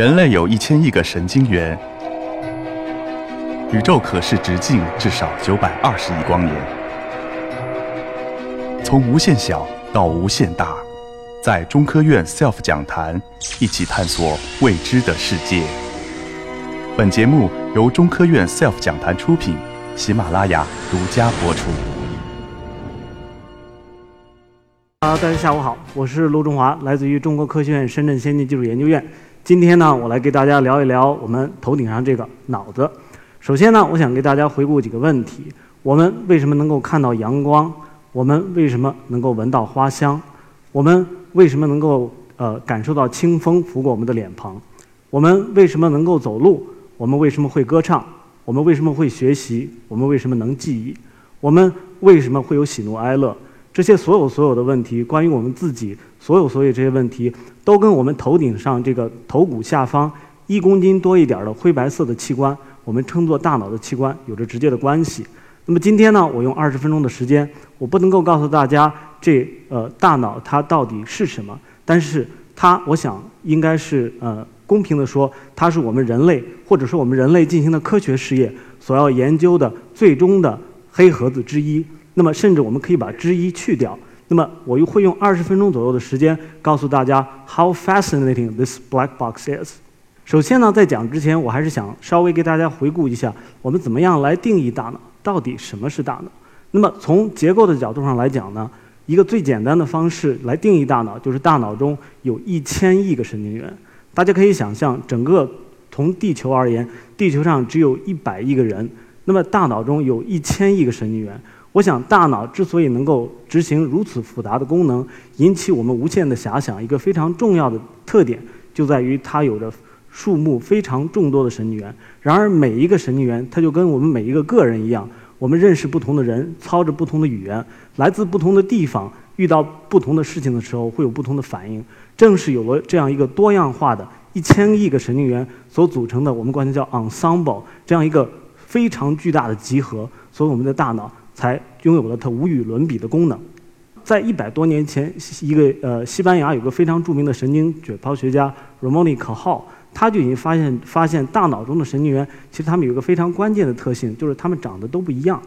人类有一千亿个神经元，宇宙可视直径至少九百二十亿光年。从无限小到无限大，在中科院 SELF 讲坛一起探索未知的世界。本节目由中科院 SELF 讲坛出品，喜马拉雅独家播出。啊，大家下午好，我是陆中华，来自于中国科学院深圳先进技术研究院。今天呢，我来给大家聊一聊我们头顶上这个脑子。首先呢，我想给大家回顾几个问题：我们为什么能够看到阳光？我们为什么能够闻到花香？我们为什么能够呃感受到清风拂过我们的脸庞？我们为什么能够走路？我们为什么会歌唱？我们为什么会学习？我们为什么能记忆？我们为什么会有喜怒哀乐？这些所有所有的问题，关于我们自己，所有所有这些问题，都跟我们头顶上这个头骨下方一公斤多一点的灰白色的器官，我们称作大脑的器官，有着直接的关系。那么今天呢，我用二十分钟的时间，我不能够告诉大家这呃大脑它到底是什么，但是它，我想应该是呃公平的说，它是我们人类或者说我们人类进行的科学事业所要研究的最终的黑盒子之一。那么，甚至我们可以把之一去掉。那么，我又会用二十分钟左右的时间告诉大家 how fascinating this black box is。首先呢，在讲之前，我还是想稍微给大家回顾一下，我们怎么样来定义大脑，到底什么是大脑？那么，从结构的角度上来讲呢，一个最简单的方式来定义大脑，就是大脑中有一千亿个神经元。大家可以想象，整个从地球而言，地球上只有一百亿个人，那么大脑中有一千亿个神经元。我想，大脑之所以能够执行如此复杂的功能，引起我们无限的遐想，一个非常重要的特点就在于它有着数目非常众多的神经元。然而，每一个神经元，它就跟我们每一个个人一样，我们认识不同的人，操着不同的语言，来自不同的地方，遇到不同的事情的时候，会有不同的反应。正是有了这样一个多样化的一千亿个神经元所组成的，我们管它叫 ensemble，这样一个非常巨大的集合，所以我们的大脑。才拥有了它无与伦比的功能。在一百多年前，一个呃西班牙有个非常著名的神经解剖学家 Ramon Cajal，他就已经发现发现大脑中的神经元其实他们有一个非常关键的特性，就是他们长得都不一样。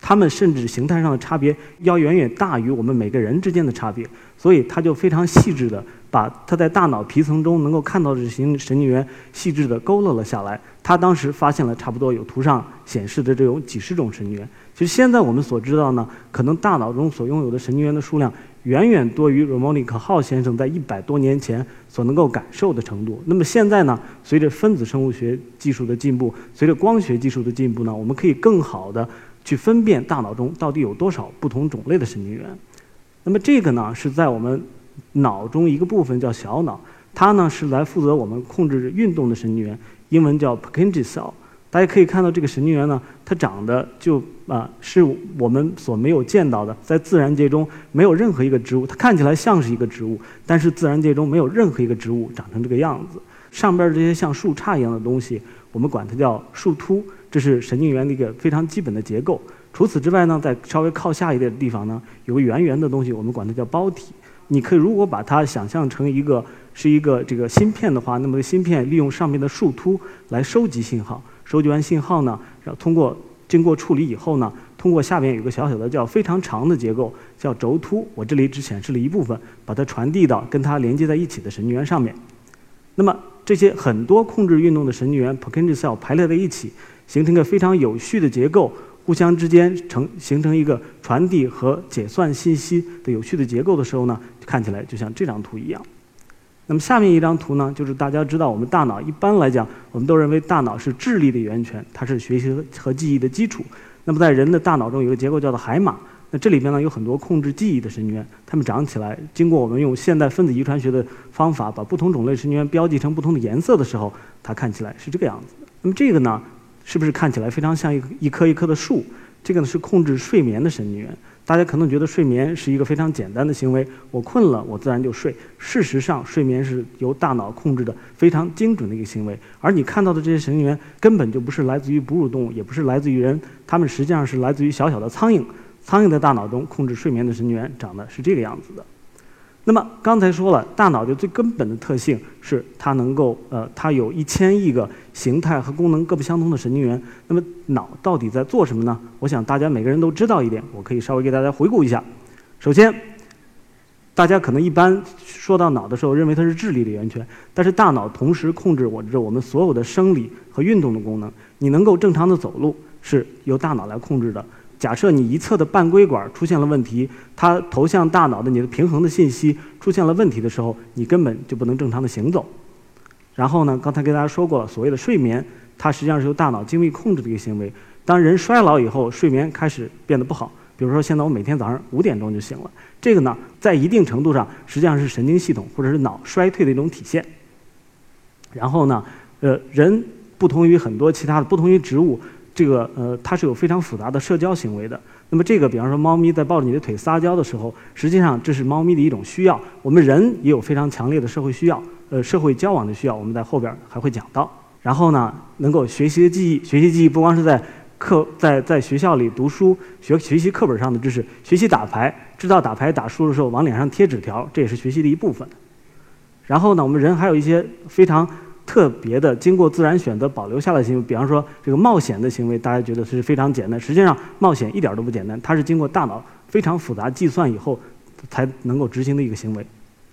他们甚至形态上的差别要远远大于我们每个人之间的差别，所以他就非常细致的把他在大脑皮层中能够看到的这些神经元细致的勾勒了下来。他当时发现了差不多有图上显示的这种几十种神经元。其实现在我们所知道呢，可能大脑中所拥有的神经元的数量远远多于 Ramon Cajal 先生在一百多年前所能够感受的程度。那么现在呢，随着分子生物学技术的进步，随着光学技术的进步呢，我们可以更好的。去分辨大脑中到底有多少不同种类的神经元。那么这个呢，是在我们脑中一个部分叫小脑，它呢是来负责我们控制运动的神经元，英文叫 Purkinje cell。大家可以看到这个神经元呢，它长得就啊是我们所没有见到的，在自然界中没有任何一个植物，它看起来像是一个植物，但是自然界中没有任何一个植物长成这个样子。上边这些像树杈一样的东西，我们管它叫树突。这是神经元的一个非常基本的结构。除此之外呢，在稍微靠下一点的地方呢，有个圆圆的东西，我们管它叫胞体。你可以如果把它想象成一个是一个这个芯片的话，那么芯片利用上面的树突来收集信号，收集完信号呢，然后通过经过处理以后呢，通过下面有个小小的叫非常长的结构叫轴突，我这里只显示了一部分，把它传递到跟它连接在一起的神经元上面。那么这些很多控制运动的神经元 Purkinje cell 排列在一起。形成一个非常有序的结构，互相之间成形成一个传递和解算信息的有序的结构的时候呢，看起来就像这张图一样。那么下面一张图呢，就是大家知道我们大脑一般来讲，我们都认为大脑是智力的源泉，它是学习和记忆的基础。那么在人的大脑中有个结构叫做海马，那这里边呢有很多控制记忆的神经元，它们长起来，经过我们用现代分子遗传学的方法，把不同种类神经元标记成不同的颜色的时候，它看起来是这个样子。那么这个呢？是不是看起来非常像一一棵一棵的树？这个呢是控制睡眠的神经元。大家可能觉得睡眠是一个非常简单的行为，我困了，我自然就睡。事实上，睡眠是由大脑控制的非常精准的一个行为。而你看到的这些神经元根本就不是来自于哺乳动物，也不是来自于人，它们实际上是来自于小小的苍蝇。苍蝇的大脑中控制睡眠的神经元长得是这个样子的。那么刚才说了，大脑的最根本的特性是它能够呃，它有一千亿个形态和功能各不相同的神经元。那么脑到底在做什么呢？我想大家每个人都知道一点，我可以稍微给大家回顾一下。首先，大家可能一般说到脑的时候，认为它是智力的源泉，但是大脑同时控制我着我们所有的生理和运动的功能。你能够正常的走路，是由大脑来控制的。假设你一侧的半规管出现了问题，它投向大脑的你的平衡的信息出现了问题的时候，你根本就不能正常的行走。然后呢，刚才跟大家说过了，所谓的睡眠，它实际上是由大脑精密控制的一个行为。当人衰老以后，睡眠开始变得不好。比如说，现在我每天早上五点钟就醒了，这个呢，在一定程度上实际上是神经系统或者是脑衰退的一种体现。然后呢，呃，人不同于很多其他的，不同于植物。这个呃，它是有非常复杂的社交行为的。那么这个，比方说猫咪在抱着你的腿撒娇的时候，实际上这是猫咪的一种需要。我们人也有非常强烈的社会需要，呃，社会交往的需要，我们在后边还会讲到。然后呢，能够学习的记忆，学习记忆不光是在课在在学校里读书学学习课本上的知识，学习打牌，知道打牌打输的时候往脸上贴纸条，这也是学习的一部分。然后呢，我们人还有一些非常。特别的，经过自然选择保留下来的行为，比方说这个冒险的行为，大家觉得是非常简单。实际上，冒险一点都不简单，它是经过大脑非常复杂计算以后才能够执行的一个行为。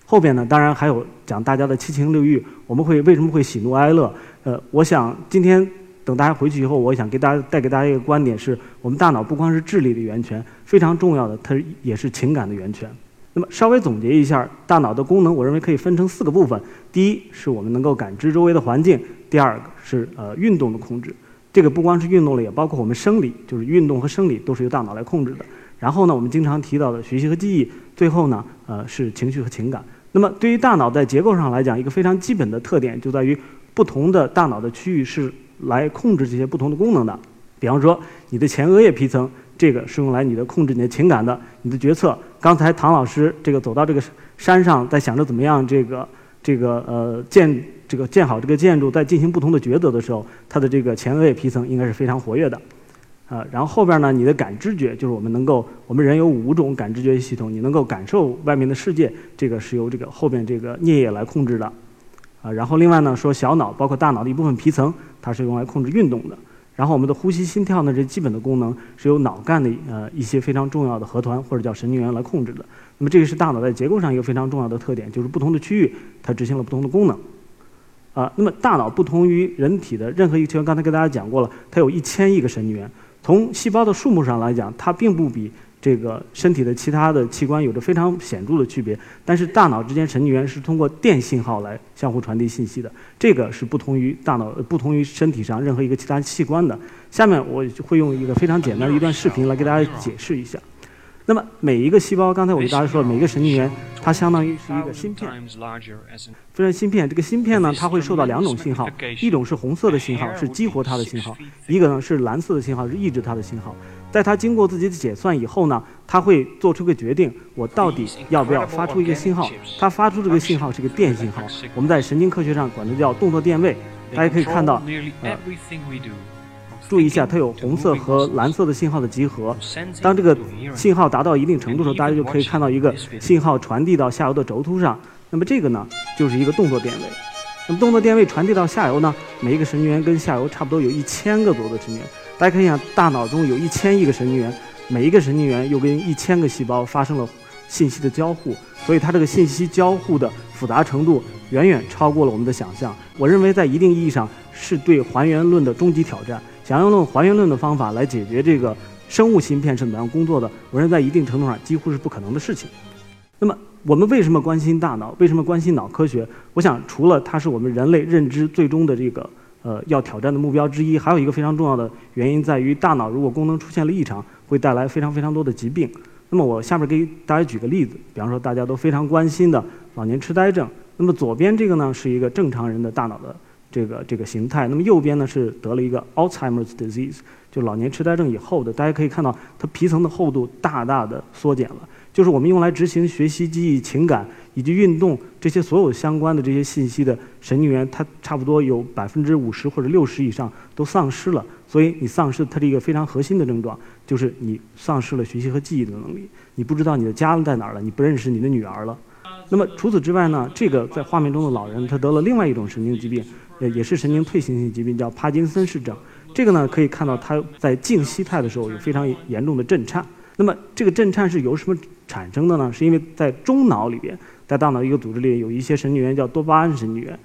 后边呢，当然还有讲大家的七情六欲，我们会为什么会喜怒哀乐？呃，我想今天等大家回去以后，我想给大家带给大家一个观点是：我们大脑不光是智力的源泉，非常重要的，它也是情感的源泉。那么稍微总结一下，大脑的功能，我认为可以分成四个部分。第一，是我们能够感知周围的环境；第二个是呃运动的控制，这个不光是运动了，也包括我们生理，就是运动和生理都是由大脑来控制的。然后呢，我们经常提到的学习和记忆，最后呢，呃是情绪和情感。那么对于大脑在结构上来讲，一个非常基本的特点就在于不同的大脑的区域是来控制这些不同的功能的。比方说，你的前额叶皮层。这个是用来你的控制你的情感的，你的决策。刚才唐老师这个走到这个山上，在想着怎么样这个这个呃建这个建好这个建筑，在进行不同的抉择的时候，他的这个前额叶皮层应该是非常活跃的，啊，然后后边呢，你的感知觉就是我们能够，我们人有五种感知觉系统，你能够感受外面的世界，这个是由这个后边这个颞叶来控制的，啊，然后另外呢说小脑包括大脑的一部分皮层，它是用来控制运动的。然后我们的呼吸、心跳呢，这基本的功能是由脑干的呃一些非常重要的核团或者叫神经元来控制的。那么这个是大脑在结构上一个非常重要的特点，就是不同的区域它执行了不同的功能。啊，那么大脑不同于人体的任何一个器官，刚才跟大家讲过了，它有一千亿个神经元。从细胞的数目上来讲，它并不比。这个身体的其他的器官有着非常显著的区别，但是大脑之间神经元是通过电信号来相互传递信息的，这个是不同于大脑、不同于身体上任何一个其他器官的。下面我会用一个非常简单的一段视频来给大家解释一下。那么每一个细胞，刚才我给大家说了，每个神经元它相当于是一个芯片。非常芯片，这个芯片呢，它会受到两种信号，一种是红色的信号，是激活它的信号；一个呢是蓝色的信号，是抑制它的信号。在它经过自己的解算以后呢，它会做出个决定，我到底要不要发出一个信号？它发出这个信号是个电信号，我们在神经科学上管它叫动作电位。大家可以看到，呃。注意一下，它有红色和蓝色的信号的集合。当这个信号达到一定程度的时候，大家就可以看到一个信号传递到下游的轴突上。那么这个呢，就是一个动作电位。那么动作电位传递到下游呢，每一个神经元跟下游差不多有一千个左右的神经元。大家可以想，大脑中有一千亿个神经元，每一个神经元又跟一千个细胞发生了信息的交互，所以它这个信息交互的复杂程度远远超过了我们的想象。我认为，在一定意义上是对还原论的终极挑战。想要用还原论的方法来解决这个生物芯片是怎么样工作的，我认为在一定程度上几乎是不可能的事情。那么我们为什么关心大脑？为什么关心脑科学？我想除了它是我们人类认知最终的这个呃要挑战的目标之一，还有一个非常重要的原因在于，大脑如果功能出现了异常，会带来非常非常多的疾病。那么我下面给大家举个例子，比方说大家都非常关心的老年痴呆症。那么左边这个呢是一个正常人的大脑的。这个这个形态，那么右边呢是得了一个 Alzheimer's disease，就老年痴呆症以后的，大家可以看到它皮层的厚度大大的缩减了，就是我们用来执行学习、记忆、情感以及运动这些所有相关的这些信息的神经元，它差不多有百分之五十或者六十以上都丧失了。所以你丧失它这个非常核心的症状，就是你丧失了学习和记忆的能力，你不知道你的家在哪儿了，你不认识你的女儿了。那么除此之外呢，这个在画面中的老人他得了另外一种神经疾病，呃，也是神经退行性疾病，叫帕金森氏症。这个呢，可以看到他在静息态的时候有非常严重的震颤。那么这个震颤是由什么产生的呢？是因为在中脑里边，在大脑一个组织里有一些神经元叫多巴胺神经元。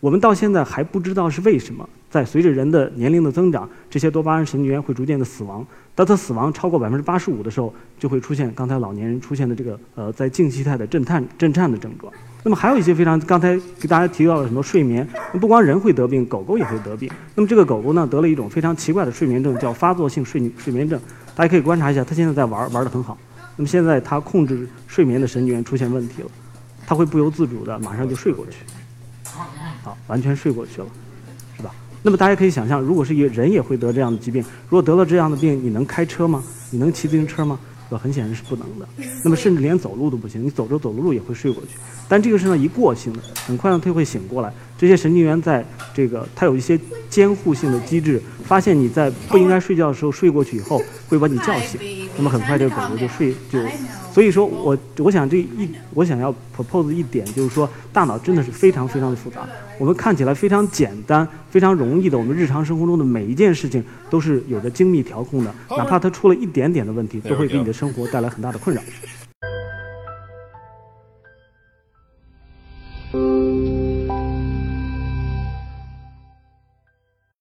我们到现在还不知道是为什么，在随着人的年龄的增长，这些多巴胺神经元会逐渐的死亡。当它死亡超过百分之八十五的时候，就会出现刚才老年人出现的这个呃在静息态的震颤震颤的症状。那么还有一些非常刚才给大家提到了什么睡眠，不光人会得病，狗狗也会得病。那么这个狗狗呢得了一种非常奇怪的睡眠症，叫发作性睡睡眠症。大家可以观察一下，他现在在玩玩得很好。那么现在他控制睡眠的神经元出现问题了，他会不由自主的马上就睡过去。好，完全睡过去了，是吧？那么大家可以想象，如果是一个人也会得这样的疾病，如果得了这样的病，你能开车吗？你能骑自行车吗？对吧？很显然是不能的。那么甚至连走路都不行，你走着走着路也会睡过去。但这个是呢一过性的，很快呢它会醒过来。这些神经元在这个它有一些监护性的机制，发现你在不应该睡觉的时候睡过去以后，会把你叫醒。那么很快这个狗狗就睡就。所以说我我想这一我想要 propose 一点就是说，大脑真的是非常非常的复杂。我们看起来非常简单、非常容易的，我们日常生活中的每一件事情都是有着精密调控的，哪怕它出了一点点的问题，都会给你的生活带来很大的困扰。